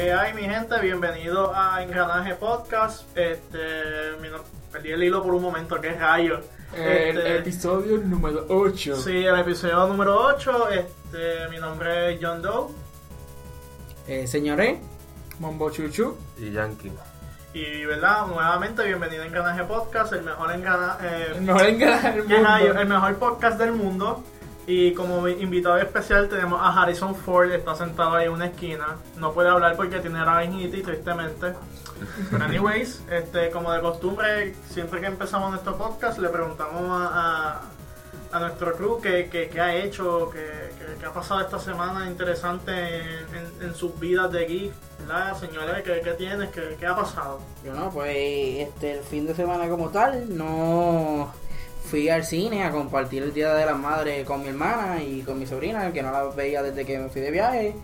que hay, mi gente? Bienvenido a Engranaje Podcast. Este, mi no- perdí el hilo por un momento, qué rayo. El Este, episodio número 8. sí, el episodio número 8. Este, mi nombre es John Doe. Eh, señores, Mombo Chuchu. y Yankee. Y, ¿verdad? Nuevamente, bienvenido a Engranaje Podcast, el mejor engranaje. El mejor engranaje del ¿Qué mundo. El mejor podcast del mundo. Y como invitado especial tenemos a Harrison Ford, está sentado ahí en una esquina. No puede hablar porque tiene laringitis, tristemente. Pero anyways, este, como de costumbre, siempre que empezamos nuestro podcast le preguntamos a, a, a nuestro crew qué, qué- qué ha hecho, qué, qué- qué ha pasado esta semana interesante en, en- en sus vidas de geek. ¿Verdad, señores? ¿Qué, qué tienes? ¿Qué, ¿Qué ha pasado? yo no, pues este el fin de semana como tal, no fui al cine a compartir el Día de las Madres con mi hermana y con mi sobrina, que no la veía desde que me fui de viaje.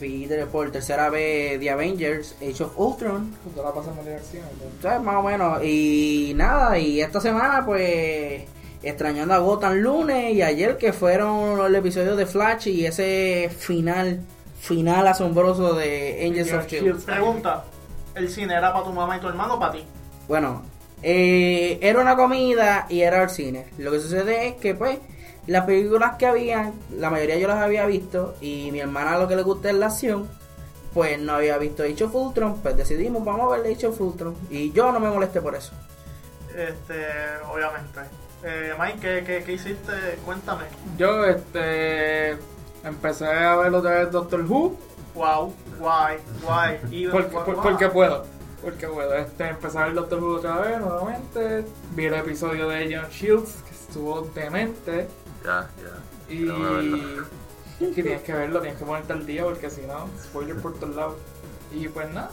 Vi por tercera vez The Avengers, Age of Ultron, Tú la pasamos de acción. ¿no? ¿sabes? Más o menos. Y nada, y esta semana pues extrañando a Gotham lunes y ayer que fueron el episodio de Flash y ese final, final asombroso de Angels of Shield. Pregunta, ¿el cine era para tu mamá y tu hermano o para ti? Bueno, eh, era una comida y era el cine. Lo que sucede es que, pues, las películas que habían, la mayoría yo las había visto y mi hermana lo que le gusta es la acción, pues no había visto Age of Ultron, pues decidimos, vamos a ver Age of Ultron. Y yo no me molesté por eso. Este, obviamente. Eh, Mike, ¿qué, qué, qué hiciste? Cuéntame. Yo, este. Empecé a ver otra vez Doctor Who. Wow, guay, guay. Porque, por- porque puedo. Porque puedo. Este, empecé a ver Doctor Who otra vez nuevamente. Vi el episodio de Agent Shields, que estuvo demente. Ya, ya. Y. Que tienes que verlo, tienes que ponerte al día porque si no, spoiler por todos lados. Y pues nada.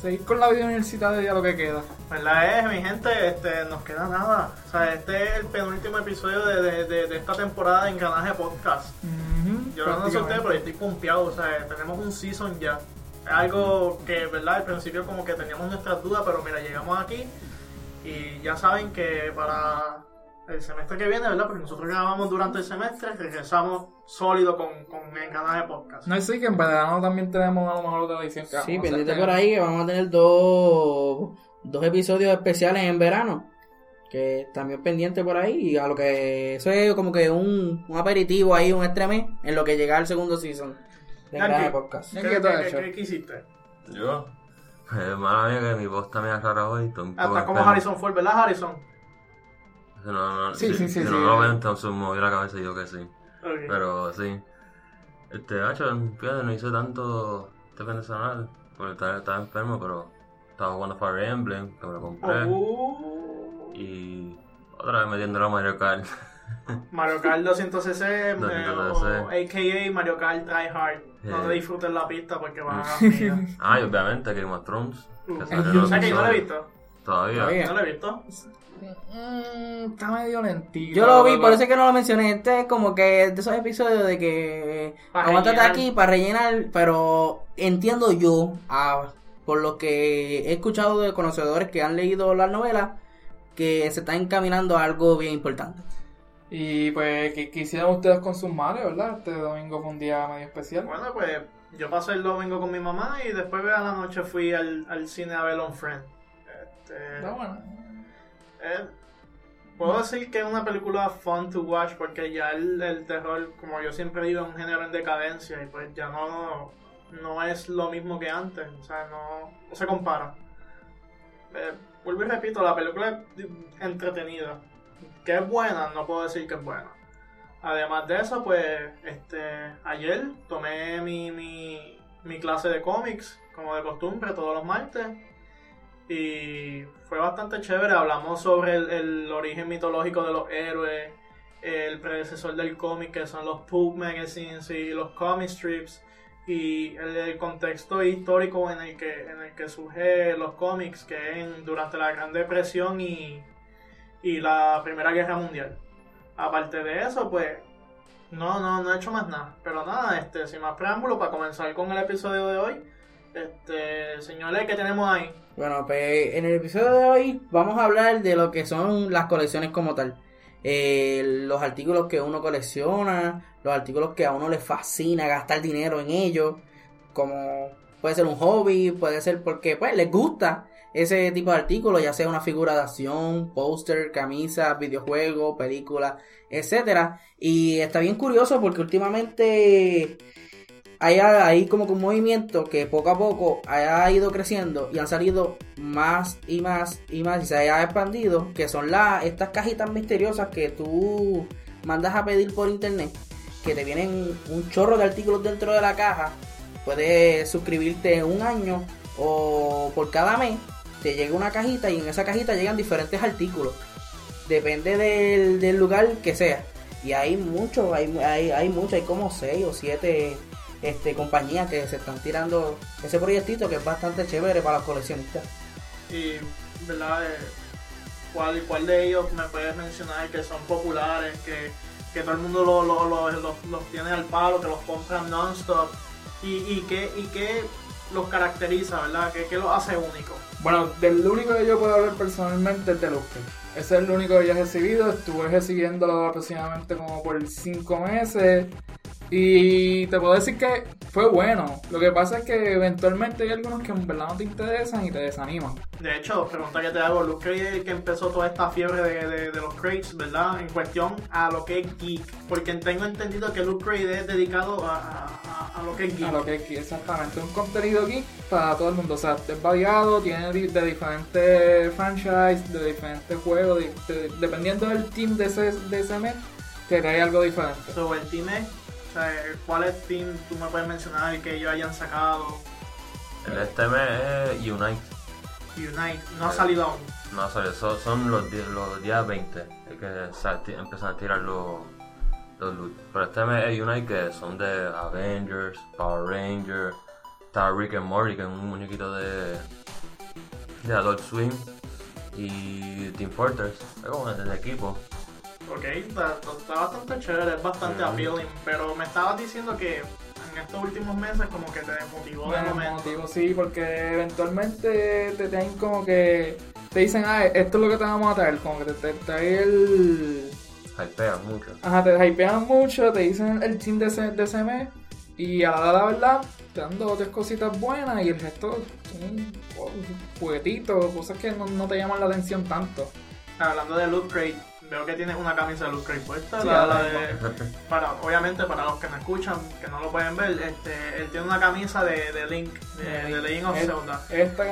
Seguir con la vida universitaria ya lo que queda. ¿Verdad es, mi gente? Este, nos queda nada. O sea, este es el penúltimo episodio de, de, de, de esta temporada de Engranaje Podcast. Yo no sé ustedes, pero yo estoy pompeado. O sea, tenemos un season ya. Es algo que, ¿verdad? Al principio como que teníamos nuestras dudas, pero mira, llegamos aquí y ya saben que para el semestre que viene, ¿verdad? Porque nosotros grabamos durante el semestre, regresamos sólido con, con Engranaje Podcast. No sé que en verano también tenemos a lo mejor otra edición que Sí, pendiente por ahí que vamos a tener dos, dos episodios especiales en verano. Que también pendiente por ahí. Y a lo que eso es como que un, un aperitivo ahí, un extreme, en lo que llega el segundo season de Podcast. ¿Qué, ¿Qué hiciste? ¿Yo? Eh, mala mía que mi voz está media rara hoy. Hasta como enfermo. Harrison Ford, ¿verdad, Harrison? No, no, Sí, sí, sí, sí, Si sí. no lo ven, entonces moví la cabeza y yo que sí. Pero sí. Este, hacho, fíjate, no hice tanto este fin de semana. Porque estaba, estaba enfermo, pero estaba jugando Fire Emblem, que me lo compré. Oh. Y otra vez metiéndolo a Mario Kart. Mario Kart 200cc, eh, 200cc. o AKA Mario Kart Try Hard. No Sí. te disfrutes la pista porque vas a ganar. ah, y obviamente Game of Thrones. Uh, Que salió sea que yo no lo he visto. Todavía. Todavía. No lo he visto. Mm, está medio lentito. Yo lo vi, por eso es que no lo mencioné. Este es como que de esos episodios de que aguántate aquí para rellenar, pero entiendo yo, ah, por lo que he escuchado de conocedores que han leído las novelas, que se está encaminando a algo bien importante. Y pues, ¿qué, qué hicieron ustedes con sus madres, verdad? Este domingo fue un día medio especial. Bueno, pues yo pasé el domingo con mi mamá y después a la noche fui al, al cine a ver On Friend. Este, Está bueno. eh, puedo decir que es una película fun to watch porque ya el, el terror, como yo siempre digo, es un género en decadencia y pues ya no, no es lo mismo que antes. O sea, no, no se compara. Eh, vuelvo y repito, la película es entretenida. Que es buena, no puedo decir que es buena. Además de eso, pues, este, ayer tomé mi, mi, clase de cómics, como de costumbre, todos los martes. Y fue bastante chévere. Hablamos sobre el, origen mitológico de los héroes, el predecesor del cómic, que son los Pulp Magazines y los comic strips. Y el, el contexto histórico en el que, en el que surge los cómics, que en- durante la Gran Depresión y, y la Primera Guerra Mundial. Aparte de eso, pues no, no, no he hecho más nada. Pero nada, este, sin más preámbulo, para comenzar con el episodio de hoy, este, señores, ¿qué tenemos ahí? Bueno, pues en el episodio de hoy vamos a hablar de lo que son las colecciones como tal. Eh, los artículos que uno colecciona, los artículos que a uno le fascina gastar dinero en ellos. como puede ser un hobby, puede ser porque pues les gusta ese tipo de artículos, ya sea una figura de acción, póster, camisa, videojuego, película, etcétera. Y está bien curioso porque últimamente hay, hay como que un movimiento que poco a poco ha ido creciendo y han salido más y más y más y se ha expandido, que son las estas cajitas misteriosas que tú mandas a pedir por internet, que te vienen un chorro de artículos dentro de la caja. Puedes suscribirte un año o por cada mes te llega una cajita y en esa cajita llegan diferentes artículos. Depende del, del lugar que sea. Y hay muchos, hay, hay, hay muchos, hay como 6 o 7 este, compañías que se están tirando ese proyectito que es bastante chévere para los coleccionistas. Y, ¿verdad? Eh, ¿cuál, ¿Cuál de ellos me puedes mencionar que son populares, que, que todo el mundo los lo, lo, los tiene al palo, que los compran non-stop? ¿Y, y, qué, ¿Y qué los caracteriza, verdad? ¿Qué, qué los hace únicos? Bueno, del único que yo puedo hablar personalmente es de Luke. Ese es el único que yo he recibido. Estuve recibiéndolo aproximadamente como por 5 meses. Y te puedo decir que fue bueno. Lo que pasa es que eventualmente hay algunos que en verdad no te interesan y te desaniman. De hecho, pregunta que te hago, Luke el que empezó toda esta fiebre de, de, los crates, ¿verdad? En cuestión a lo que es geek. Porque tengo entendido que Luke Craig es dedicado a, a, lo que es geek. A lo que es geek, exactamente. Un contenido geek para todo el mundo. O sea, es variado, tiene de diferentes franchises, de diferentes juegos, dependiendo del team de ese, de ese mes, te trae algo diferente. Sobre el team es o sea, ¿cuáles team tú me puedes mencionar que ellos hayan sacado? El este mes es Unite. Unite, no ha salido aún. No ha salido, son, son los, los días 20 que empiezan a tirar los, los. Pero este mes es Unite que son de Avengers, Power Rangers, está Rick and Morty que es un muñequito de, de Adult Swim y Team Fortress, es como de equipo. Ok, está, bastante chévere, es bastante appealing, pero me estabas diciendo que en estos últimos meses como que te desmotivó de momento. sí, porque eventualmente te tienen como que te dicen, ah, esto es lo que te vamos a traer, como que te, trae el... Hypean mucho. Ajá, te hypean mucho, te dicen el team de ese, de ese mes y a la, la verdad te dan dos o tres cositas buenas y el resto son juguetitos, cosas que no, no te llaman la atención tanto. Hablando de Loot Crate, veo que tiene una camisa de Luke Craig puesta. la, de, para, obviamente, para los que me escuchan, que no lo pueden ver, este, él tiene una camisa de, de Link, de, de Legend of Zelda.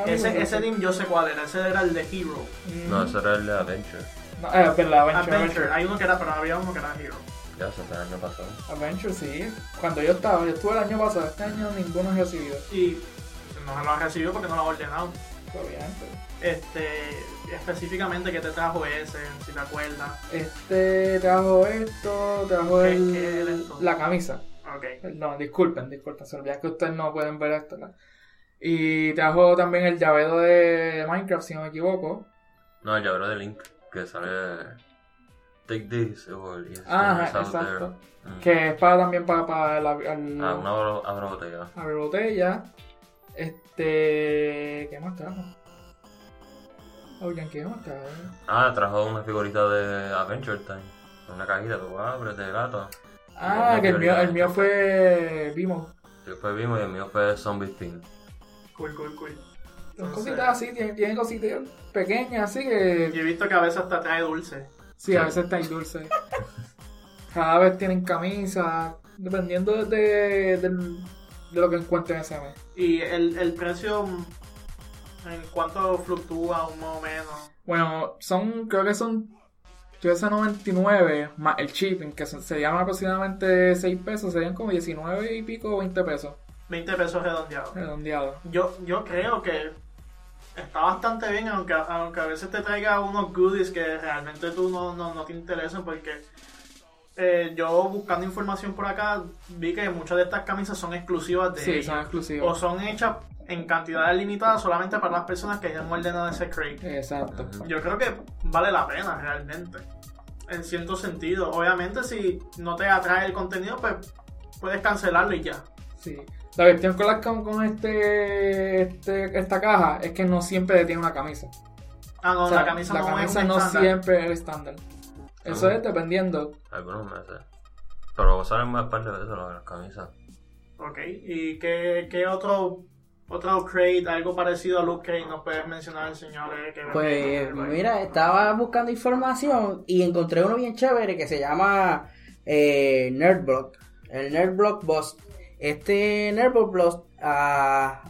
ese, ese team yo sé cuál era, ese era el de Hero. No, ese era el de Adventure. No, eh, Adventure, Adventure. Hay uno que era, pero había uno que era Hero. Ya, eso fue el año pasado. Adventure, sí. Cuando yo estaba, yo estuve el año pasado, este año ninguno ha recibido. Y no lo ha recibido porque no lo ha ordenado. Obviamente. Este, específicamente, ¿qué te trajo ese? Si te acuerdas. Este trajo esto, trajo el, la camisa. Ok. No, disculpen, disculpen, se olvidan que ustedes no pueden ver esto. Y trajo también el llavero de Minecraft, si no me equivoco. No, el llavero de Link, que sale Take this Ah, exacto. Mm. Que es para también para, para la, ah, una abro botella. Abre botella. Este. ¿Qué más trajo? Oigan, ¿qué más trajo? Ah, trajo una figurita de Adventure Time. Una cajita, tú abres de gato. Ah, que el mío, el mío fue Vimo. Sí, fue Vimo y el mío fue Zombie Spin. Cool, cool, cool. Son cositas así, tienen, tienen cositas pequeñas así que. Yo he visto que a veces hasta trae dulce. Sí, a veces trae dulce. Cada vez tienen camisas, dependiendo de, de, de lo que encuentren ese mes. ¿Y el, el precio en cuánto fluctúa más o menos? Bueno, son, creo que son 13.99 más el shipping, que se, llama aproximadamente 6 pesos, serían como 19 y pico, 20 pesos. 20 pesos redondeados. Redondeado. Yo, yo creo que está bastante bien, aunque, aunque a veces te traiga unos goodies que realmente tú no, no, no te interesan, porque eh, yo buscando información por acá vi que muchas de estas camisas son exclusivas de sí, son exclusivas. o son hechas en cantidades limitadas solamente para las personas que hayan ordenado ese crate. Exacto. Yo creo que vale la pena realmente. En cierto sentido. Obviamente si no te atrae el contenido, pues puedes cancelarlo y ya. Sí. La cuestión con, la, con este, este, esta caja es que no siempre tiene una camisa. Ah, no, la camisa la no camisa es no siempre es el estándar. Eso es dependiendo. Algunos meses. Pero salen más parte de eso las camisas. Ok, ¿y qué, qué otro, otro crate, algo parecido a Luke Cage nos puedes mencionar, señores? Que Pues mira, estaba buscando información y encontré uno bien chévere que se llama eh, Nerdblock. El Nerdblock Boss. Este Nerdblock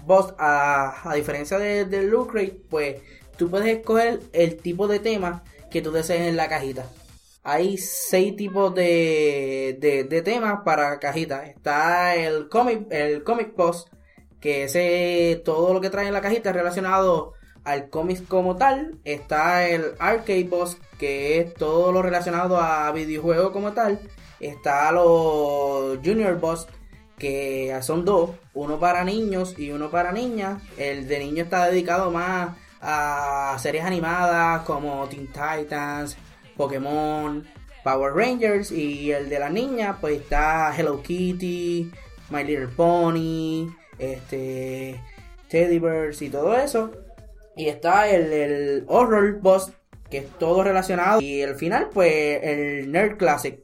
Boss, a diferencia de- del Loot Crate, pues tú puedes escoger el tipo de tema que tú desees en la cajita. Hay seis tipos de, de, de temas para cajita. Está el comic, el comic boss, que ese todo lo que trae en la cajita es relacionado al cómic como tal. Está el arcade boss, que es todo lo relacionado a videojuegos como tal. Está los junior boss, que son dos, uno para niños y uno para niñas. El de niños está dedicado más a series animadas como Teen Titans, Pokémon, Power Rangers y el de la niña pues está Hello Kitty, My Little Pony, este Teddy Bears y todo eso. Y está el, el Horror Boss, que es todo relacionado. Y el final, pues el Nerd Classic.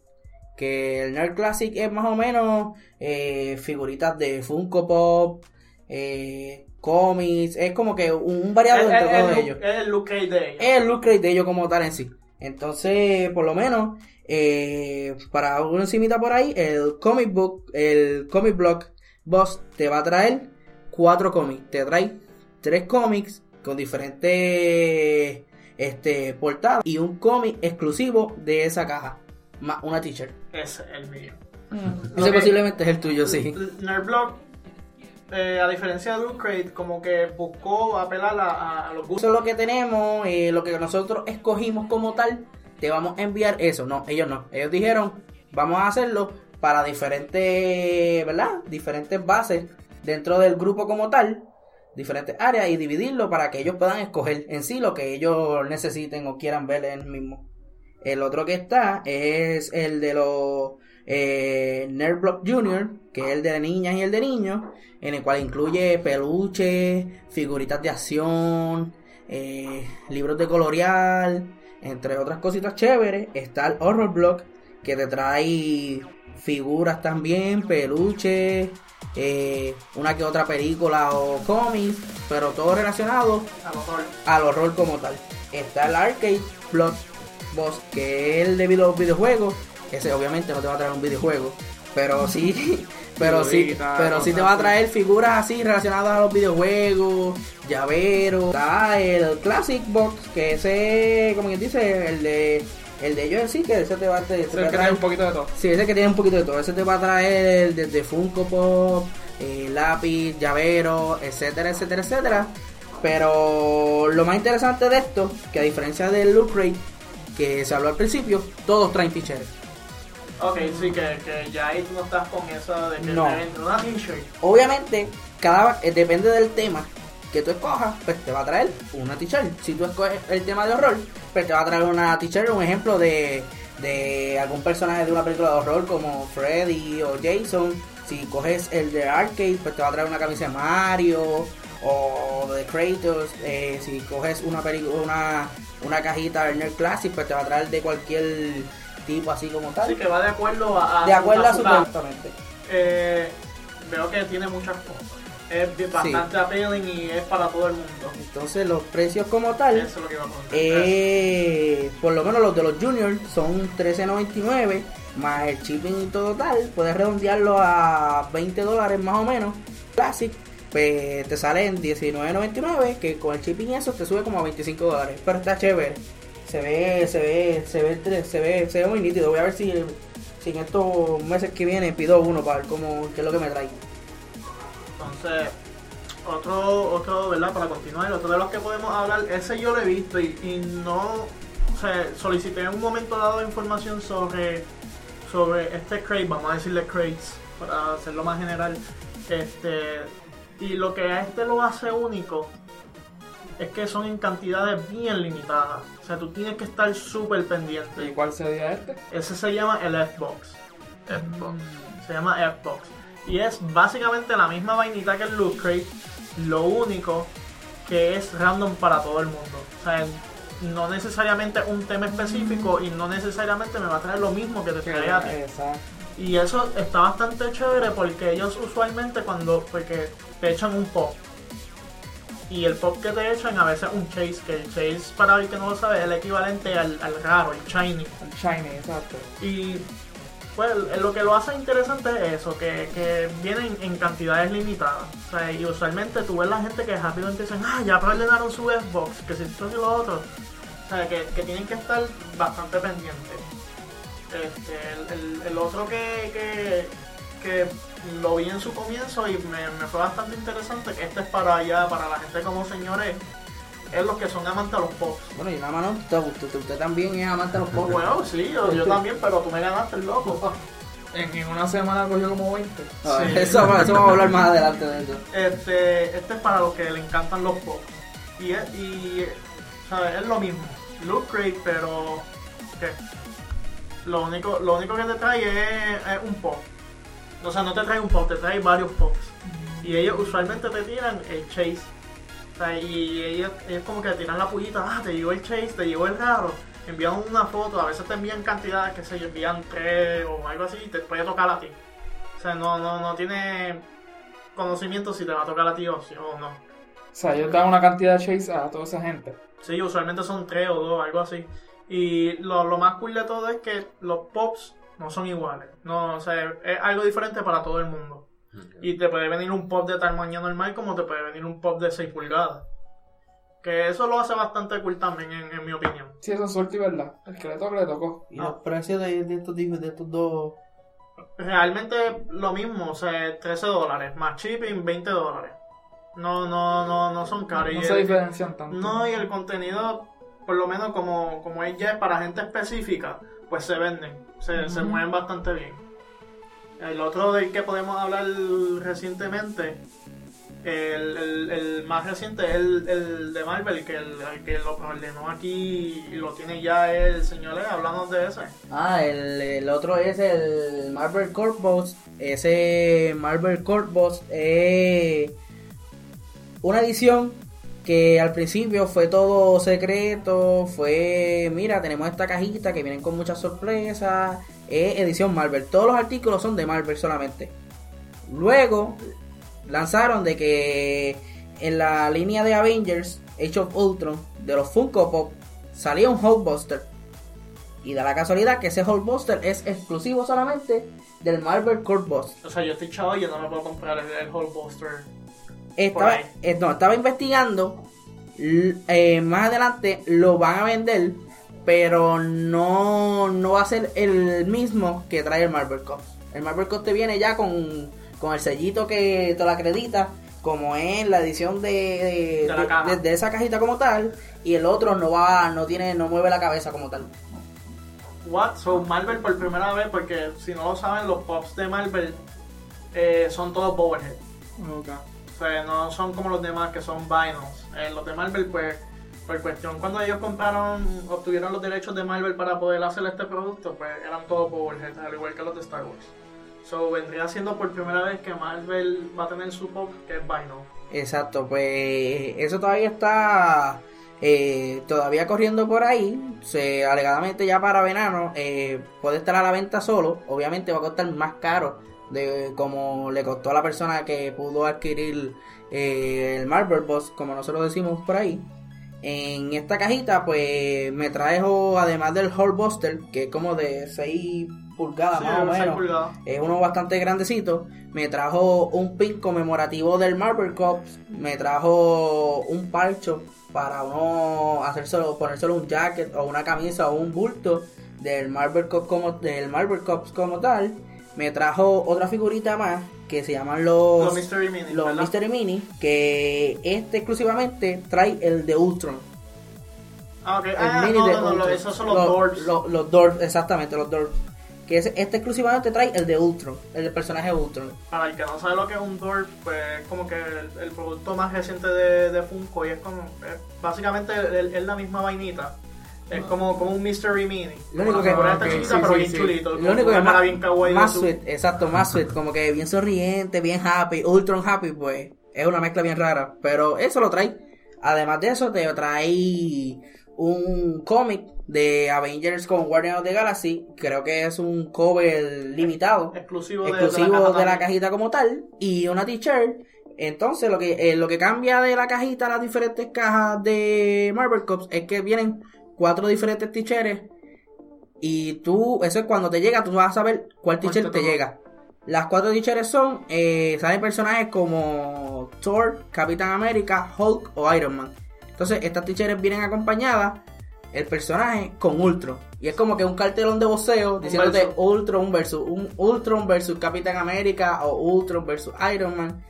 Que el Nerd Classic es más o menos eh, figuritas de Funko Pop, eh, cómics, es como que un variado entre todos ellos es el Luke Cage de ellos. es el look crate de ellos como tal en sí. Entonces, por lo menos, eh, para una encimita por ahí, el comic book, el comic block boss te va a traer cuatro cómics. Te trae tres cómics con diferentes este, portadas y un cómic exclusivo de esa caja. Más una t-shirt. Ese es el mío. Ese Ok. posiblemente es el tuyo, sí. Nerdblock, eh, a diferencia de Crate, como que buscó apelar a, los Eso gustos. es lo que tenemos, eh, lo que nosotros escogimos como tal, te vamos a enviar eso. No, ellos no. Ellos dijeron, vamos a hacerlo para diferentes, ¿verdad? Diferentes bases dentro del grupo como tal, diferentes áreas y dividirlo para que ellos puedan escoger en sí lo que ellos necesiten o quieran ver en el mismo. El otro que está es el de los eh, Nerdblock Junior, que es el de niñas y el de niños, en el cual incluye peluches, figuritas de acción, eh, libros de colorear, entre otras cositas chéveres. Está el Horror Block, que te trae figuras también, peluches, eh, una que otra película o cómics, pero todo relacionado al horror como tal. Está el Arcade Block Boss, que es el de los videojuegos. Ese obviamente no te va a traer un videojuego, pero sí, pero sí, pero sí te va a traer figuras así relacionadas a los videojuegos, llaveros. Está el Classic Box, que ese, como quien dice, el de el de ellos sí, que ese te va a, te- te Es va el a que traer trae un poquito de todo. Sí, ese que tiene un poquito de todo. Ese te va a traer el desde Funko Pop, eh, lápiz, llavero, etcétera, etcétera, etcétera. Pero lo más interesante de esto, que a diferencia del Loot Crate, que se habló al principio, todos traen t-shirts. Ok, sí, que, que ya ahí tú no estás con eso de que No. una t-shirt. Obviamente, cada eh, depende del tema que tú escojas, pues te va a traer una t-shirt. Si tú escoges el tema de horror, pues te va a traer una t-shirt, un ejemplo de, de algún personaje de una película de horror como Freddy o Jason. Si coges el de arcade, pues te va a traer una camisa de Mario o de Kratos. Eh, si coges una película, una, una cajita de Nerd Classic, pues te va a traer de cualquier tipo así como tal. Así que va de acuerdo a, a de acuerdo a su casa. exactamente. Eh, veo que tiene muchas cosas. Es bastante appealing y es para todo el mundo. Entonces los precios como tal. Eso es lo que a. Eh, por lo menos los de los juniors son 13.99 más el shipping y todo tal. Puedes redondearlo a 20 dólares más o menos. Classic, pues te sale en 19.99 que con el shipping y eso te sube como a 25 dólares. Pero está chévere. Se ve, se ve, se ve, se ve, se ve muy nítido. Voy a ver si, en estos meses que vienen pido uno para ver cómo, qué es lo que me trae. Entonces, otro, otro, ¿verdad? Para continuar, otro de los que podemos hablar, ese yo lo he visto y, no, o solicité en un momento dado información sobre, sobre este crate, vamos a decirle crates, para hacerlo más general, este, y lo que a este lo hace único es que son en cantidades bien limitadas, o sea, tú tienes que estar súper ¿Y pendiente. cuál sería este? Ese se llama el Xbox. Xbox. Se llama Xbox. Y es básicamente la misma vainita que el Loot Crate. Lo único que es random para todo el mundo. O sea, no necesariamente un tema específico y no necesariamente me va a traer lo mismo que te trae a ti. Exacto. Y eso está bastante chévere porque ellos usualmente cuando porque te echan un pop. Y el pop que te echan a veces un chase, que el chase para el que no lo sabe es el equivalente al, al raro, el shiny. El shiny, exacto. Y pues lo que lo hace interesante es eso, que, que vienen en cantidades limitadas. O sea, y usualmente tú ves la gente que rápidamente dicen, ah, ya ordenaron su Xbox, que si esto y lo otro. O sea, que, que tienen que estar bastante pendientes. Este, el, el- el otro que, que, que lo vi en su comienzo y me, me fue bastante interesante, que este es para allá, para la gente como señores, es los que son amantes a los pops. Bueno, y nada más no, usted, usted, usted también es amante de los pocos. Bueno, sí, yo, yo también, pero tú me ganaste el loco. En, en una semana cogió como 20. Ah, Sí. eso, eso vamos a hablar más adelante de eso. Este, este es para los que le encantan los pop. Y, es- y ¿sabes? es lo mismo. Look great, pero ¿qué? Lo único, lo único que te trae es, es un pop. O sea, no te trae un pop, te trae varios pops. Y ellos usualmente te tiran el chase. O sea, y ellos, ellos como que te tiran la pullita, ah, te llegó el chase, te llegó el raro. Envían una foto, a veces te envían cantidades, que yo, envían tres o algo así, y te puede tocar a ti. O sea, no, no, no tiene conocimiento si te va a tocar a ti o, si- o no. O sea, ellos dan una cantidad de chase a toda esa gente. Sí, usualmente son tres o dos, algo así. Y lo, lo más cool de todo es que los pops no son iguales. No, o sea, es algo diferente para todo el mundo. Y te puede venir un pop de tamaño normal como te puede venir un pop de 6 pulgadas. Que eso lo hace bastante cool también, en, en mi opinión. Sí, eso es suerte y verdad. El que le toca, le tocó. Y los precios de, de estos, de estos dos. Realmente lo mismo, o sea, 13 dólares, más shipping 20 dólares. No, no, no, no son caros. No Y se el- diferencian tanto. No, y el contenido, por lo menos como, como es ya para gente específica, pues se venden, se, se mueven bastante bien. El otro del que podemos hablar recientemente, el, el- el más reciente es el, el de Marvel, que el, que lo ordenó aquí y lo tiene ya el señor E, hablamos de ese. Ah, el, el otro es el Marvel Corp Boss. Ese Marvel Corp Boss es una edición que al principio fue todo secreto. Fue, mira, tenemos esta cajita que vienen con muchas sorpresas. Es edición Marvel. Todos los artículos son de Marvel solamente. Luego lanzaron de que en la línea de Avengers, Age of Ultron, de los Funko Pop, salía un Hulkbuster. Y da la casualidad que ese Hulkbuster es exclusivo solamente del Marvel Corp Boss. O sea, yo estoy chavo y yo no me puedo comprar el Hulkbuster. Estaba, eh, no, estaba investigando. eh, más adelante lo van a vender. Pero no, no va a ser el mismo que trae el Marvel Corp. El Marvel Corp te viene ya con, con el sellito que te lo acredita. Como es la edición de, de, De la de- caja. de- de esa cajita como tal. Y el otro no va, no tiene, no mueve la cabeza como tal. What? So Marvel por primera vez, porque si no lo saben, los pops de Marvel eh, son todos Bowerhead. Ok. O sea, no son como los demás que son vinyls. Eh, los de Marvel, pues, por cuestión, cuando ellos compraron, obtuvieron los derechos de Marvel para poder hacer este producto, pues eran todos Powerhead, al igual que los de Star Wars. So, vendría siendo por primera vez que Marvel va a tener su pop que es vinyl. Exacto, pues eso todavía está eh, todavía corriendo por ahí. Se, alegadamente ya para verano eh, puede estar a la venta solo. Obviamente va a costar más caro de como le costó a la persona que pudo adquirir eh, el Marvel Boss, como nosotros decimos por ahí. En esta cajita, pues me trajo, además del Buster que es como de 6 pulgadas Sí, más o menos pulgadas. es uno bastante grandecito. Me trajo un pin conmemorativo del Marvel Cops. Me trajo un parcho para uno hacérselo, ponérselo un jacket o una camisa o un bulto del Marvel Cops como, del Marvel Cops como tal. Me trajo otra figurita más que se llaman los, Los Mystery Mini. los ¿verdad? Mystery Mini. Que este exclusivamente trae el de Ultron. Ah, ok. El Ah, mini no, de no, esos son los, Los- Doors. Los, los Doors, exactamente, los Doors. Que es- este exclusivamente trae el de Ultron, el personaje Ultron. Para el que no sabe lo que es un Door, pues es como que el, el producto más reciente de, de Funko y es como, es básicamente es la misma vainita. Es como, como un Mystery Mini. Lo único que-. Lo único que más, bien más de sweet, exacto, más sweet, como que bien sonriente, bien happy, Ultron happy, pues es una mezcla bien rara, pero eso lo trae. Además de eso, te trae un cómic de Avengers con Guardians of the Galaxy. Creo que es un cover limitado. Exclusivo, de- exclusivo de, la, caja de la cajita como tal y una t-shirt. Entonces lo que eh, lo que cambia de la cajita a las diferentes cajas de Marvel Cups es que vienen cuatro diferentes t-shirts y tú, eso es cuando te llega, tú vas a saber cuál ¿Cuál t-shirt te llega. Las cuatro t-shirts son, eh, salen personajes como Thor, Capitán América, Hulk o Iron Man. Entonces estas t-shirts vienen acompañadas el personaje con Ultron. Y es como que un cartelón de voceo diciéndote versus. Ultron versus un Ultron versus Capitán América o Ultron versus Iron Man.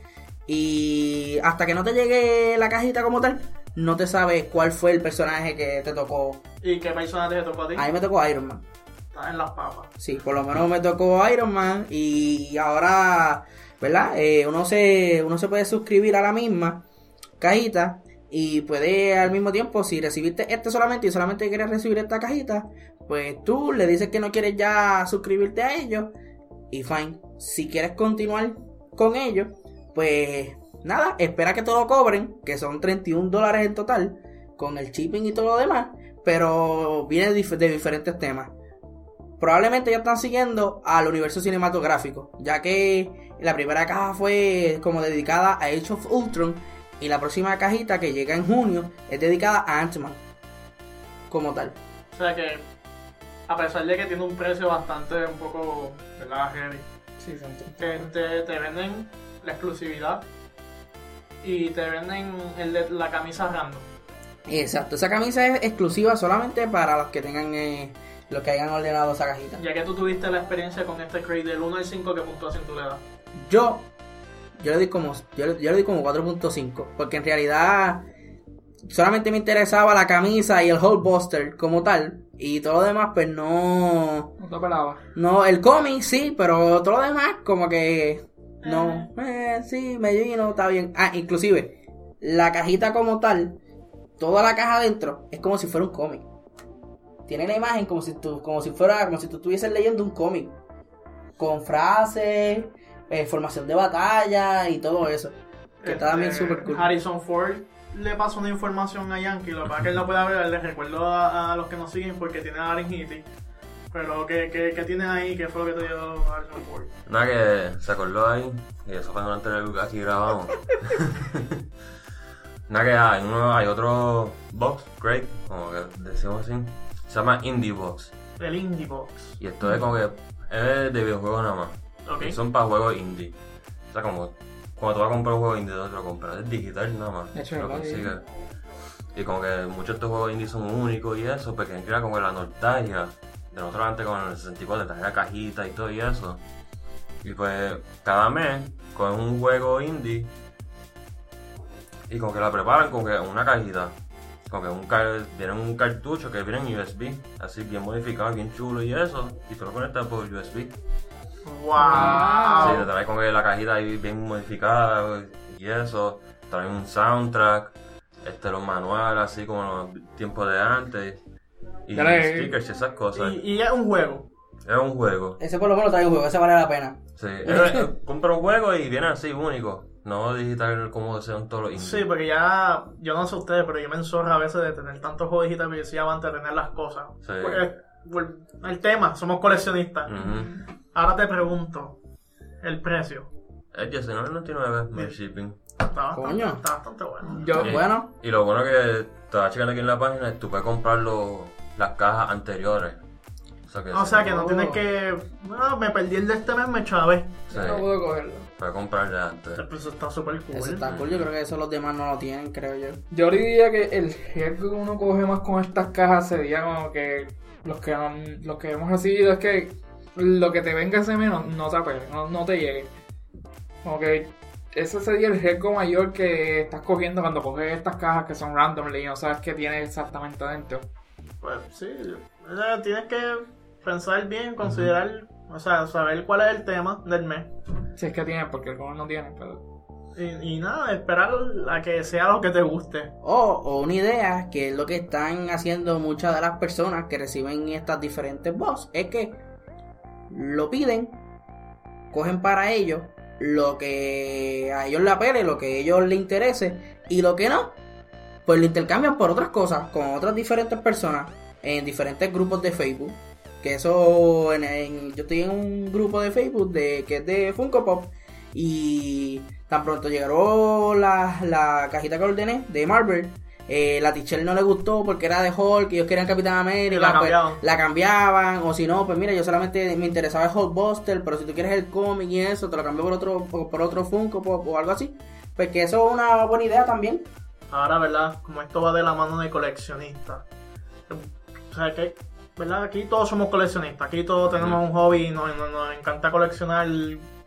Y hasta que no te llegue la cajita como tal, no te sabes cuál fue el personaje que te tocó. ¿Y qué personaje te tocó a ti? A mí me tocó Iron Man. Está en las papas. Sí, por lo menos me tocó Iron Man y ahora, ¿verdad? Eh, uno se uno se puede suscribir a la misma cajita y puede al mismo tiempo, si recibiste este solamente y solamente quieres recibir esta cajita, pues tú le dices que no quieres ya suscribirte a ellos y fine. Si quieres continuar con ellos, pues nada, espera que todo cobren, que son 31 dólares en total, con el shipping y todo lo demás, pero viene de dif- de diferentes temas probablemente ya están siguiendo al universo cinematográfico, ya que la primera caja fue como dedicada a Age of Ultron y la próxima cajita que llega en junio es dedicada a Ant-Man como tal. O sea que, a pesar de que tiene un precio bastante, un poco, ¿verdad? Heavy, Sí, tres. te, te, te venden la exclusividad y te venden el de la camisa random. Exacto, esa camisa es exclusiva solamente para los que tengan eh, los que hayan ordenado esa cajita. Ya que tú tuviste la experiencia con este crate del 1 al 5, ¿qué puntuación tú le das? Yo yo le di como yo, le- yo le di como 4.5 porque en realidad solamente me interesaba la camisa y el whole buster como tal y todo lo demás pues no No te pelaba. No, el cómic sí, pero todo lo demás como que no, eh, sí, me lleno, está bien. Ah, inclusive la cajita como tal, toda la caja adentro es como si fuera un cómic. Tiene la imagen como si tú, como si fuera, como si tú estuvieses leyendo un cómic, con frases, eh, formación de batalla y todo eso. Que está también Este, súper cool. Harrison Ford le pasó una información a Yankee, lo que pasa es que él no puede ver, les recuerdo a, a los que nos siguen porque tiene laringitis. Pero, ¿qué, qué, qué tienes ahí? ¿Qué fue lo que te dio Harrison Ford? Nada que se acordó ahí, y eso fue durante el aquí grabamos. Nada que hay, uno, hay otro box, crate, como que decimos así, se llama Indie Box. El Indie Box. Y esto es como que es de videojuegos nada más. Ok. Y son para juegos indie. O sea, como cuando tú vas a comprar un juego indie, no te lo compras, es digital nada más. De hecho, lo consigues. Y como que muchos de estos juegos indie son únicos y eso, porque crea como que la nostalgia de nosotros antes con el 64 de traer la cajita y todo y eso. Y pues cada mes con un juego indie y como que la preparan como que una cajita. Como que un viene un cartucho que viene en USB, así bien modificado, bien chulo y eso, y tú lo conectas por USB. ¡Wow! Sí, te trae con que la cajita ahí bien modificada y eso. Trae un soundtrack, este, los manuales así como los tiempos de antes. Y Ya le- stickers y esas cosas. Y, y es un juego. Es un juego. Ese por lo menos trae un juego, ese vale la pena. Sí, es- compra un juego y viene así único. No digital como sean todos los indies. Sí, porque ya, yo no sé ustedes, pero yo me enzorro a veces de tener tantos juegos digitales porque yo soy amante de tener las cosas. Sí. Pues, por el tema, somos coleccionistas. Ahora te pregunto, el precio. Es $19.99 más shipping. Está bastante, Coño. está bastante bueno. Yo, Sí. Bueno. Y lo bueno que estaba checando aquí en la página es tú puedes comprar los- las cajas anteriores. O sea que, O sea que no Oh. tienes que. No, me perdí el de este mes, me chavé. sí, no puedo cogerlo. puedes comprar de antes. Pues eso está súper cool. Eso está cool, yo creo que eso los demás no lo tienen, creo yo. Yo diría que el riesgo que uno coge más con estas cajas sería como que los que, han- los que hemos recibido es que lo que te venga ese mes no, no te apele, no, no te llegue. Como que ese sería el riesgo mayor que estás cogiendo cuando coges estas cajas que son randomly y no sabes qué tiene exactamente adentro. Pues sí, o sea, tienes que pensar bien, considerar, o sea, saber cuál es el tema del mes. Si es que tiene, porque algunos no tienen, pero... Y, y nada, esperar a que sea lo que te guste. O, o una idea, que es lo que están haciendo muchas de las personas que reciben estas diferentes box, es que lo piden, cogen para ellos lo que a ellos le apele, lo que a ellos les interese, y lo que no, pues lo intercambian por otras cosas con otras diferentes personas en diferentes grupos de Facebook. Que eso, en, en- yo estoy en un grupo de Facebook de que es de Funko Pop y tan pronto llegó la, la cajita que ordené de Marvel. eh, la teacher no le gustó porque era de Hulk y ellos querían Capitán América. La pues, cambiaban. la cambiaban. O si no, pues mira, yo solamente me interesaba el Hulkbuster. Pero si tú quieres el cómic y eso, te lo cambio por otro, por, por otro Funko Pop o algo así. Pues que eso es una buena idea también. Ahora, ¿verdad? Como esto va de la mano de coleccionistas. O sea, que, ¿verdad? Aquí todos somos coleccionistas. Aquí todos tenemos un hobby y nos, nos- nos encanta coleccionar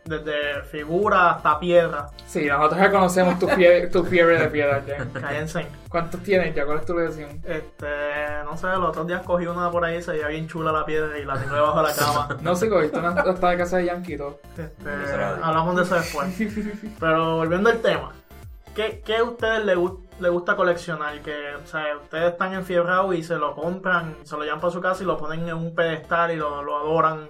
desde figuras hasta piedras. Sí, nosotros reconocemos tu fiebre, tu fiebre de piedra, Jen. Cállense. ¿Cuántos tienes ya? ¿Cuál es tu colección? Este, no sé, los otros días cogí una por ahí y se veía bien chula la piedra y la tengo debajo de la cama. No sé, cogiste una hasta de casa de Yankee y todo. Este, hablamos de eso después. Pero volviendo al tema, ¿qué, qué a ustedes les, gu- les gusta coleccionar? Que, o sea, ustedes están enfiebrados y se lo compran, se lo llevan para su casa y lo ponen en un pedestal y lo, lo adoran.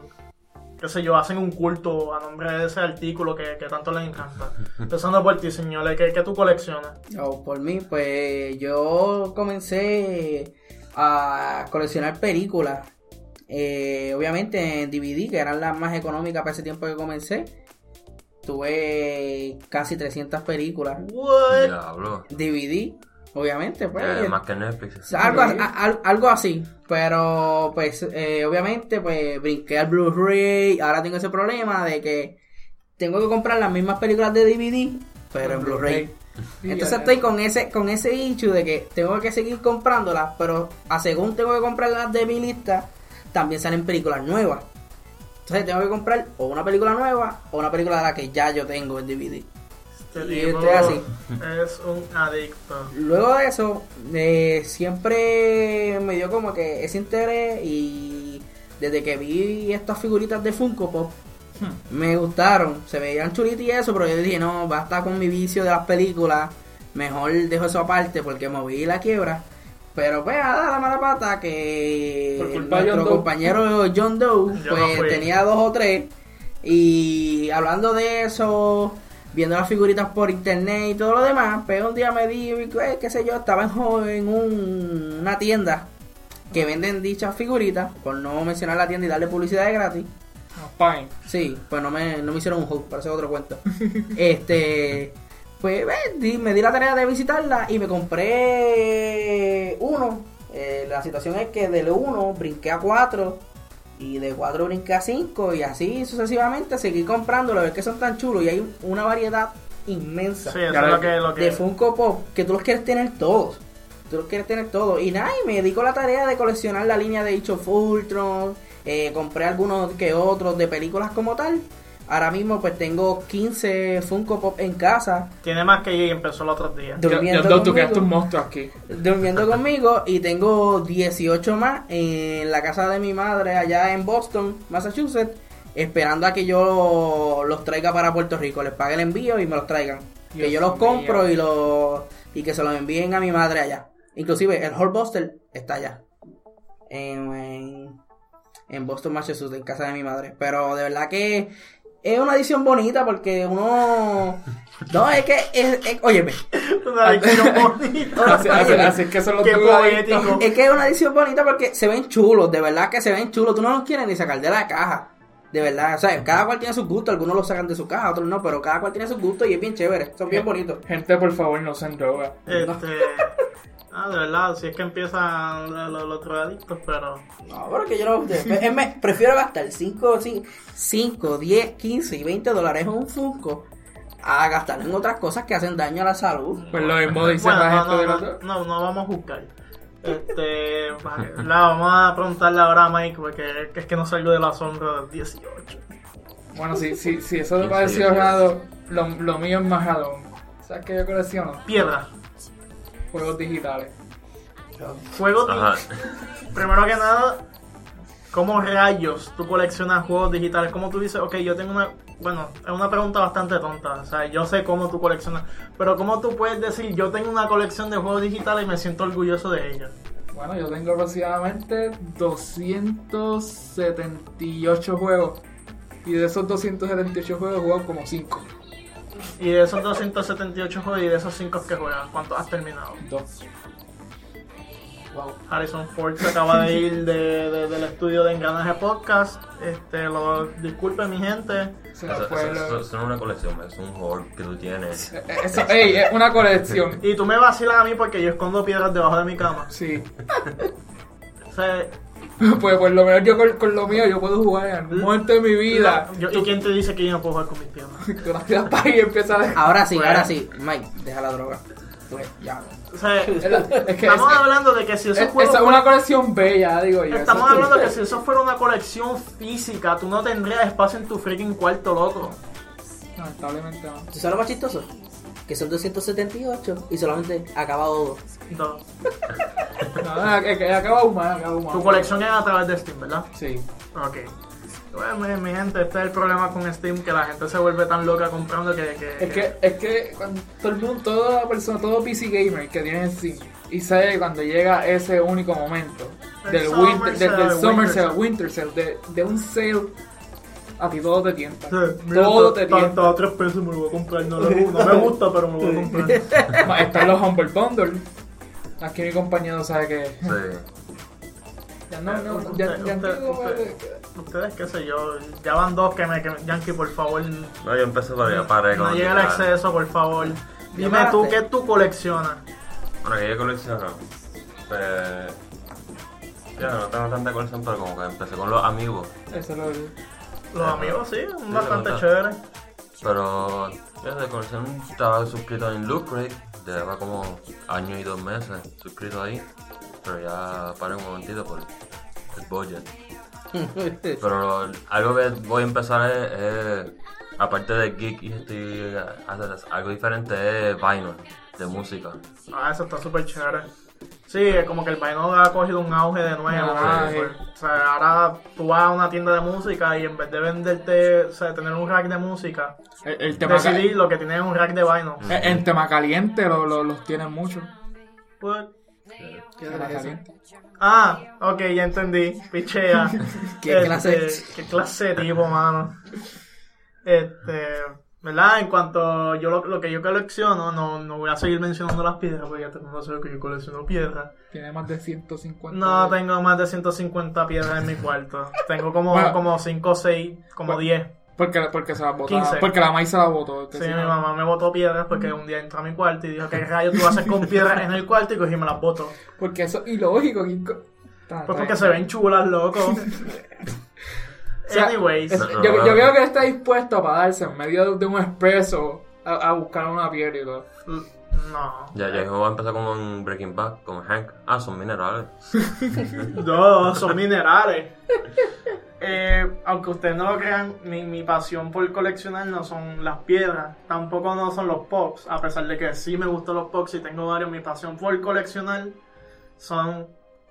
Qué sé yo, hacen un culto a nombre de ese artículo que, que tanto les encanta. Empezando por ti, señores, ¿qué, qué tú coleccionas? O por mí, pues yo comencé a coleccionar películas. Eh, obviamente en DVD, que eran las más económicas para ese tiempo que comencé. Tuve casi 300 películas. What? Diablo. DVD, obviamente, pues. Eh, más que Netflix. O sea, algo, a- a- algo así. Pero, pues, eh, obviamente, pues, brinqué al Blu-ray. Ahora tengo ese problema de que tengo que comprar las mismas películas de DVD, pero en Blu-ray. Entonces estoy con ese con ese issue de que tengo que seguir comprándolas, pero a según tengo que comprar las de mi lista, también salen películas nuevas. Entonces tengo que comprar o una película nueva o una película de la que ya yo tengo en DVD. Este Y estoy así. es un adicto. Luego de eso, eh, siempre me dio como que ese interés y desde que vi estas figuritas de Funko Pop, me gustaron, se veían chulitas y eso, pero yo dije, no, basta con mi vicio de las películas, mejor dejo eso aparte porque moví la quiebra. Pero pues a la mala pata que nuestro John Doe. compañero John Doe no pues tenía dos o tres y hablando de eso, viendo las figuritas por internet y todo lo demás, pues un día me di, eh, qué sé yo, estaba en, un- una tienda que venden dichas figuritas, por no mencionar la tienda y darle publicidad de gratis. Ah, Fine. Sí, pues no me, no me hicieron un ese es otro cuento. este, pues eh, me di la tarea de visitarla y me compré uno. Eh, la situación es que del uno brinqué a cuatro y de cuatro brinqué a cinco y así sucesivamente seguí comprándolo. Es que son tan chulos y hay una variedad inmensa Sí, eso Ya es lo- lo que, lo que de Funko Pop que tú los quieres tener todos. Tú los quieres tener todos. Y nada, y me dedico a la tarea de coleccionar la línea de Age of Ultron. eh, compré algunos que otros de películas como tal. Ahora mismo pues tengo 15 Funko Pop en casa. tiene más que ella empezó el otro día. Yo, Durmiendo yo, tú conmigo. un monstruo aquí. Durmiendo conmigo. Y tengo 18 más en la casa de mi madre allá en Boston, Massachusetts. Esperando a que yo los traiga para Puerto Rico. Les pague el envío y me los traigan. que yo los mío. compro y los y que se los envíen a mi madre allá. Inclusive el Hulkbuster está allá. En, en, en Boston, Massachusetts, en casa de mi madre. Pero de verdad que es una edición bonita porque uno... No, es que... Es, es- óyeme. Una bonita. Así, así- así es que son los Qué poético. Es que es una edición bonita porque se ven chulos, de verdad que se ven chulos. Tú no los quieres ni sacar de la caja. De verdad, o sea, cada cual tiene sus gustos. Algunos los sacan de su caja, otros no, pero cada cual tiene sus gustos y es bien chévere. Son bien bonitos. Gente, por favor, no usen droga. Este. Ah, de verdad, si es que empiezan los, los, los drogadictos, pero. No, pero que yo no. me- prefiero gastar 5, 5, 10, 15 y 20 dólares en un Funko a gastar en otras cosas que hacen daño a la salud. Pues lo mismo dice Bueno, la no, gente de no, los no, no, no vamos a juzgar. Este. la, vamos a preguntarle ahora a Mike, porque es que no salgo del asombro del 18. Bueno, si, si, si eso te pareció raro, lo, lo mío es más raro. ¿Sabes qué yo colecciono? Piedra. Juegos digitales. Juegos. Ajá. Primero que nada, ¿cómo rayos tú coleccionas juegos digitales? ¿Cómo tú dices, ok, yo tengo una... Bueno, es una pregunta bastante tonta, o sea, yo sé cómo tú coleccionas, pero ¿cómo tú puedes decir, yo tengo una colección de juegos digitales y me siento orgulloso de ella? Bueno, yo tengo aproximadamente 278 juegos. Y de esos 278 juegos he jugado como 5. Y de esos 278 juegos y de esos 5 que juegas, ¿cuántos has terminado? Dos. Wow. Harrison Ford se acaba de ir de, de- del estudio de Engranaje Podcast. Este, lo, disculpe mi gente. Se Eso, no es una colección, es un hoard que tú tienes. Eso, ey, es una colección. Y tú me vacilas a mí porque yo escondo piedras debajo de mi cama. Sí. O sea, Pues por lo menos yo con, con lo mío yo puedo jugar en algún momento de mi vida. yo- ¿y quién te dice que yo no puedo jugar con mis piernas? Y a... Ahora sí, Bueno. ahora sí. Mike, deja la droga. Pues, ya. O sea, Es la- es que estamos es- hablando de que si esos es- juegos esa es una colección bella, digo yo. Estamos Eso- hablando de que si eso fuera una colección física, tú no tendrías espacio en tu freaking cuarto, loco. Lamentablemente no. ¿Tú sabes lo más chistoso? Que son 278 y solamente ha acabado dos. No. Acaba aún más, acaba aún más. Tu colección es a través de Steam, ¿verdad? Sí. Ok. Bueno, mi, mi gente, este es el problema con Steam, que la gente se vuelve tan loca comprando que... que- Es que, es que cuando todo el mundo, toda persona, todo PC gamer que tiene Steam y sabe cuando llega ese único momento El del summer winter, del, del sale, summer winter sale, sale. winter sale, de, de un sale, a ti todo te tienta. Sí, mira, todo te tienta. está a 3 pesos, me lo voy a comprar. No, me gusta, pero me lo voy a comprar. Están los Humble Bundle. Aquí mi compañero sabe que. Sí. Ya no, no, Usted- ya, ya usted- Ustedes, qué sé yo, ya van dos que me... Que, Yankee, por favor, No, yo empecé ya paré con no llegue al literal. exceso, por favor. Dime tú, ¿qué tú coleccionas? Bueno, que yo colecciono. Pues. Ya no tengo tanta colección, pero como que empecé con los amigos. Eso lo Los amigos, sí, Sí, bastante me gusta. chévere. Pero. Ya de colección estaba suscrito en Loot Crate. Lleva como año y dos meses suscrito ahí. Pero ya paré un momentito por el budget. Pero algo que voy a empezar es, es, aparte de geek y estoy algo diferente es vinyl de música. Ah, eso está súper chévere. Sí, es como que el vinyl ha cogido un auge de nuevo. Ah, pues. O sea, ahora tú vas a una tienda de música y en vez de venderte, o sea, tener un rack de música, El, el tema ca- decidir lo que tiene es un rack de vinyl. en, en tema caliente lo, lo- los tienen mucho. Pues, Tema caliente. ah, ok, ya entendí. Pichea. ¿Qué Este, clase? ¿Qué clase de tipo, mano? Este, ¿verdad? En cuanto yo lo, lo que yo colecciono, no, no voy a seguir mencionando las piedras, porque ya todo el mundo sabe que yo colecciono piedras. Tiene más de 150. No, tengo más de 150 piedras en mi cuarto. Tengo como, Bueno. como 5 o 6, como Bueno. 10. Porque, porque se la botó. 15. Porque la maíz se la botó. Sí, mi no- mamá me botó piedras porque un día entró a mi cuarto y dijo, ¿qué rayos tú haces con piedras en el cuarto? Y cogí y me las boto. Porque eso es ilógico. ¿quién co- Está- Pues porque se ven chulas, loco. O sea, Anyways. es- No, no, yo, yo creo que él está dispuesto a pararse en medio de un expreso a, a buscar una piedra y todo. No. Ya, ya voy a empezar como en Breaking Bad, como Hank. Ah, son minerales. No, son minerales. Eh, aunque ustedes no lo crean, mi, mi pasión por coleccionar no son las piedras, tampoco no son los pops, a pesar de que sí me gustan los pops y tengo varios, mi pasión por coleccionar son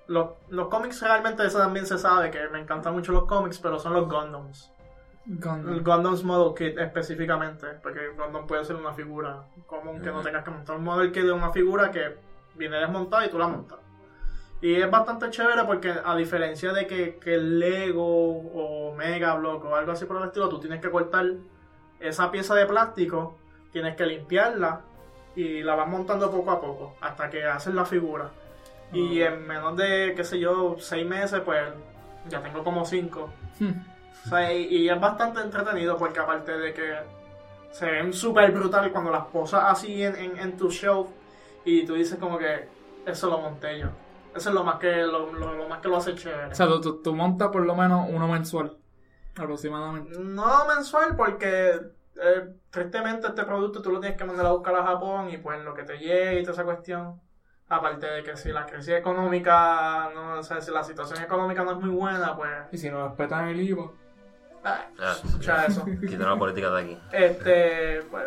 los, los cómics realmente eso también se sabe que me encantan mucho los cómics, pero son los Gundams. El Con- Gundam's Model Kit específicamente, porque Gundam puede ser una figura común que no tengas que montar un Model Kit de una figura que viene desmontada y tú la montas. Y es bastante chévere porque a diferencia de que, que Lego o Mega Block o algo así por el estilo, tú tienes que cortar esa pieza de plástico, tienes que limpiarla y la vas montando poco a poco hasta que haces la figura. Y en menos de, qué sé yo, seis meses, pues ya tengo como cinco. O sea, y, y es bastante entretenido porque aparte de que se ven súper brutal cuando las posas así en, en, en tu shelf y tú dices como que eso lo monté yo. Eso es lo más que lo, lo- lo más que lo hace chévere. O sea, tú, tú- tú montas por lo menos uno mensual. Aproximadamente. No mensual porque eh, tristemente este producto tú lo tienes que mandar a buscar a Japón y pues lo que te llegue y toda esa cuestión. Aparte de que si la crisis económica, no o sea, si la situación económica no es muy buena, pues... Y si no respetan el IVA. ah, escucha eso. quita la política de aquí. Este, pues,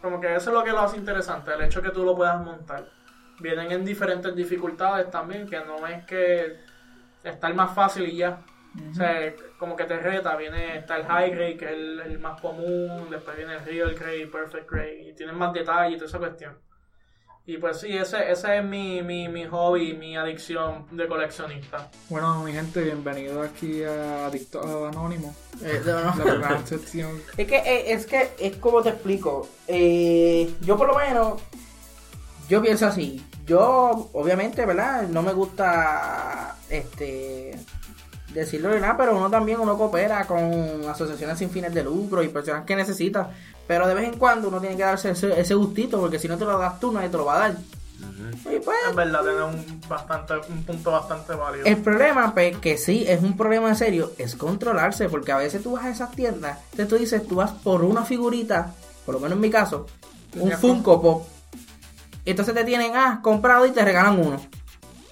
como que eso es lo que lo hace interesante, el hecho que tú lo puedas montar. Vienen en diferentes dificultades también, que no es que está el más fácil y ya. O sea, como que te reta, viene, está el high grade, que es el, el más común, después viene el real grade, perfect grade, y tienen más detalle y toda esa cuestión. Y pues sí, ese, ese es mi, mi, mi hobby, mi adicción de coleccionista. Bueno, mi gente, bienvenido aquí a Adicto Anónimo. Eh, no, no. La primera sección. Es que, eh, es que, es como te explico. Eh, yo por lo menos, yo pienso así. Yo, obviamente, ¿verdad? No me gusta, este, decirlo de nada, pero uno también, uno coopera con asociaciones sin fines de lucro y personas que necesitan. Pero de vez en cuando uno tiene que darse ese, ese gustito, porque si no te lo das tú, nadie te lo va a dar. Y pues, Es verdad, tiene un, bastante, un punto bastante válido. El problema, pues, que sí, es un problema en serio, es controlarse, porque a veces tú vas a esas tiendas, entonces tú dices, tú vas por una figurita, por lo menos en mi caso, un Funko Pop, entonces te tienen, ah, comprado y te regalan uno,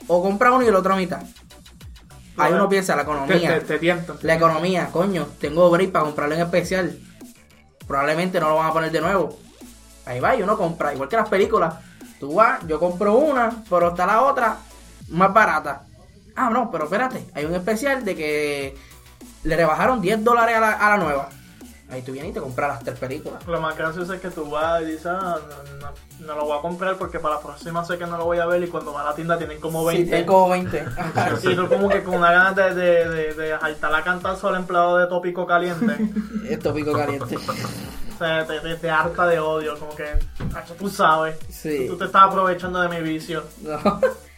o compra uno y el otro a mitad. Ahí uno piensa, la Te, economía, te, te tientan. la economía, coño, tengo break para comprarlo en especial, probablemente no lo van a poner de nuevo. Ahí va, y uno compra, igual que las películas. Tú vas, yo compro una, pero está la otra más barata. Ah, no, pero espérate, hay un especial de que le rebajaron 10 dólares a la, a la nueva. Ahí tú vienes y te compras las tres películas. Lo más gracioso es que tú vas y dices, ah, no, no- no lo voy a comprar porque para la próxima sé que no lo voy a ver y cuando va a la tienda tienen como 20. Sí, tengo 20. Y tú como que con una ganas de, de, de, de saltar a cantazo al empleado de tópico caliente. Esto pico caliente. o sea, te, te, te harta de odio, como que, "Acho, tú sabes, Sí. tú te estás aprovechando de mi vicio. No.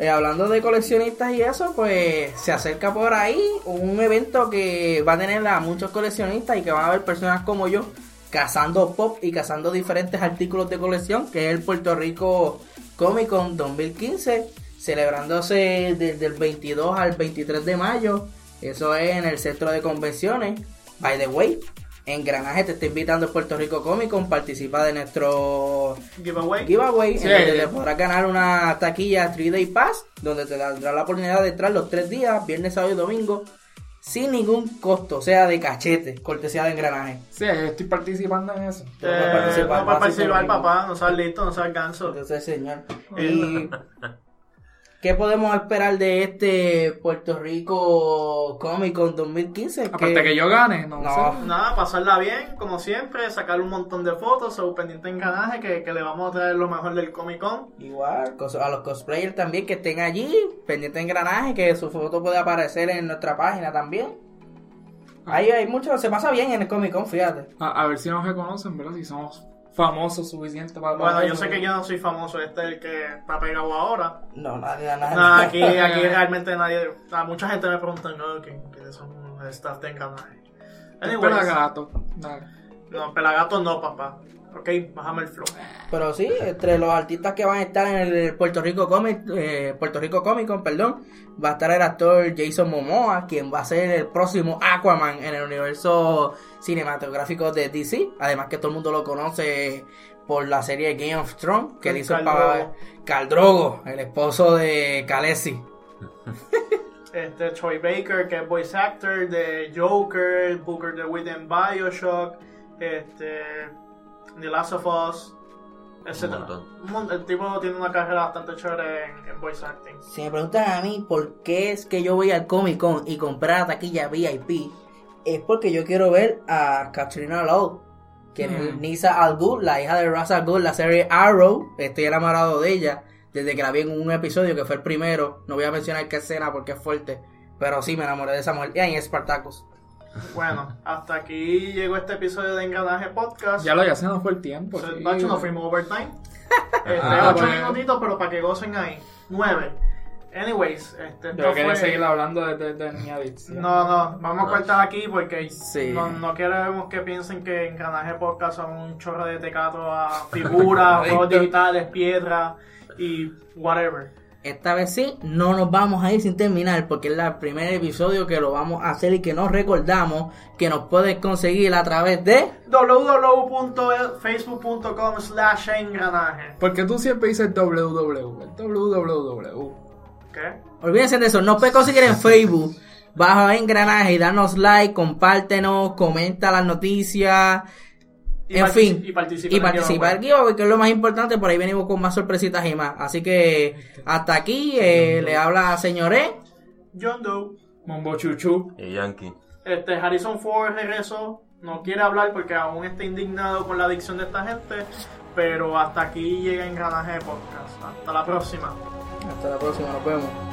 Eh, hablando de coleccionistas y eso, pues se acerca por ahí un evento que va a tener a muchos coleccionistas y que van a haber personas como yo cazando pop y cazando diferentes artículos de colección, que es el Puerto Rico Comic Con 2015, celebrándose desde el 22 al 23 de mayo. Eso es en el centro de convenciones. By the way, en Granaje te está invitando el Puerto Rico Comic Con, participa de nuestro Giveaway. giveaway Sí. en donde te podrás ganar una taquilla 3 Day Pass donde te dará la oportunidad de entrar los tres días, viernes, sábado y domingo sin ningún costo, o sea, de cachete, cortesía de engranaje. Sí, estoy participando en eso. Eh, a participar, no va a va a participar, papá, no seas listo, no seas ganso. Entonces, señor. ¿Y qué podemos esperar de este Puerto Rico Comic Con 2015? Aparte que yo gane, no, No. sé. Nada, pasarla bien, como siempre, sacar un montón de fotos, o pendiente en ganaje, que, que le vamos a traer lo mejor del Comic Con. Igual, a los cosplayers también que estén allí, pendiente de engranaje, que su foto puede aparecer en nuestra página también. Ahí hay mucho, se pasa bien en el Comic Con, fíjate. A, a ver si nos reconocen, ¿verdad? Si somos famosos suficientes para... Bueno, yo sé que yo no soy famoso, este es el que está pegado ahora. No, nadie, nadie. No, aquí, aquí realmente nadie, a mucha gente me pregunta, no, ¿quién- quiénes son los staff de pelagato. No, pelagato no, papá. Ok, bájame el flow. Pero sí, entre los artistas que van a estar en el Puerto Rico Comic, eh, Puerto Rico Comic Con, perdón, va a estar el actor Jason Momoa, quien va a ser el próximo Aquaman en el universo cinematográfico de DC. Además que todo el mundo lo conoce por la serie Game of Thrones, que El le hizo el esposo de Khaleesi. Este, Troy Baker, que es voice actor de Joker, Booker DeWitt en Bioshock, este, The Last of Us, etc. Un El tipo tiene una carrera bastante chévere en, en voice acting. Si me preguntan a mí por qué es que yo voy al Comic Con y comprar taquilla VIP, es porque yo quiero ver a Katrina Law, que es Mm. Nisa Al Ghul, la hija de Ra's al Ghul, la serie Arrow. Estoy enamorado de ella desde que la vi en un episodio que fue el primero. No voy a mencionar qué escena porque es fuerte, pero sí me enamoré de esa mujer. Y en Spartacus. Bueno, hasta aquí llegó este episodio de Engranaje Podcast. Ya lo ya se nos fue el tiempo. Se- sí. Macho, nos fuimos overtime. Este, Ah, ocho bueno. minutitos, pero para que gocen ahí. Nueve. Anyways, este, Yo quería fue- seguir hablando de, de, de mi adicción. No, no, vamos a cortar aquí porque Sí. no, no queremos que piensen que Engranaje Podcast son un chorro de tecato a figuras, juegos digitales, piedras y whatever. Esta vez sí, no nos vamos a ir sin terminar porque es el primer episodio que lo vamos a hacer y que nos recordamos que nos puedes conseguir a través de... www.facebook.com slash engranaje. Porque tú siempre dices www. El www. ¿Qué? Olvídense de eso, no puedes conseguir en Facebook. Baja a engranaje y danos like, compártenos, comenta las noticias. Y en fin, y participa y en el participa giveaway. el giveaway, que es lo más importante. Por ahí venimos con más sorpresitas y más. Así que hasta aquí eh, le habla señoré. John Doe. Mombo chuchu. Y Yankee. Este, Harrison Ford regresó. No quiere hablar porque aún está indignado con la adicción de esta gente. Pero hasta aquí llega Engranaje Podcast. Hasta la próxima. Hasta la próxima, nos vemos.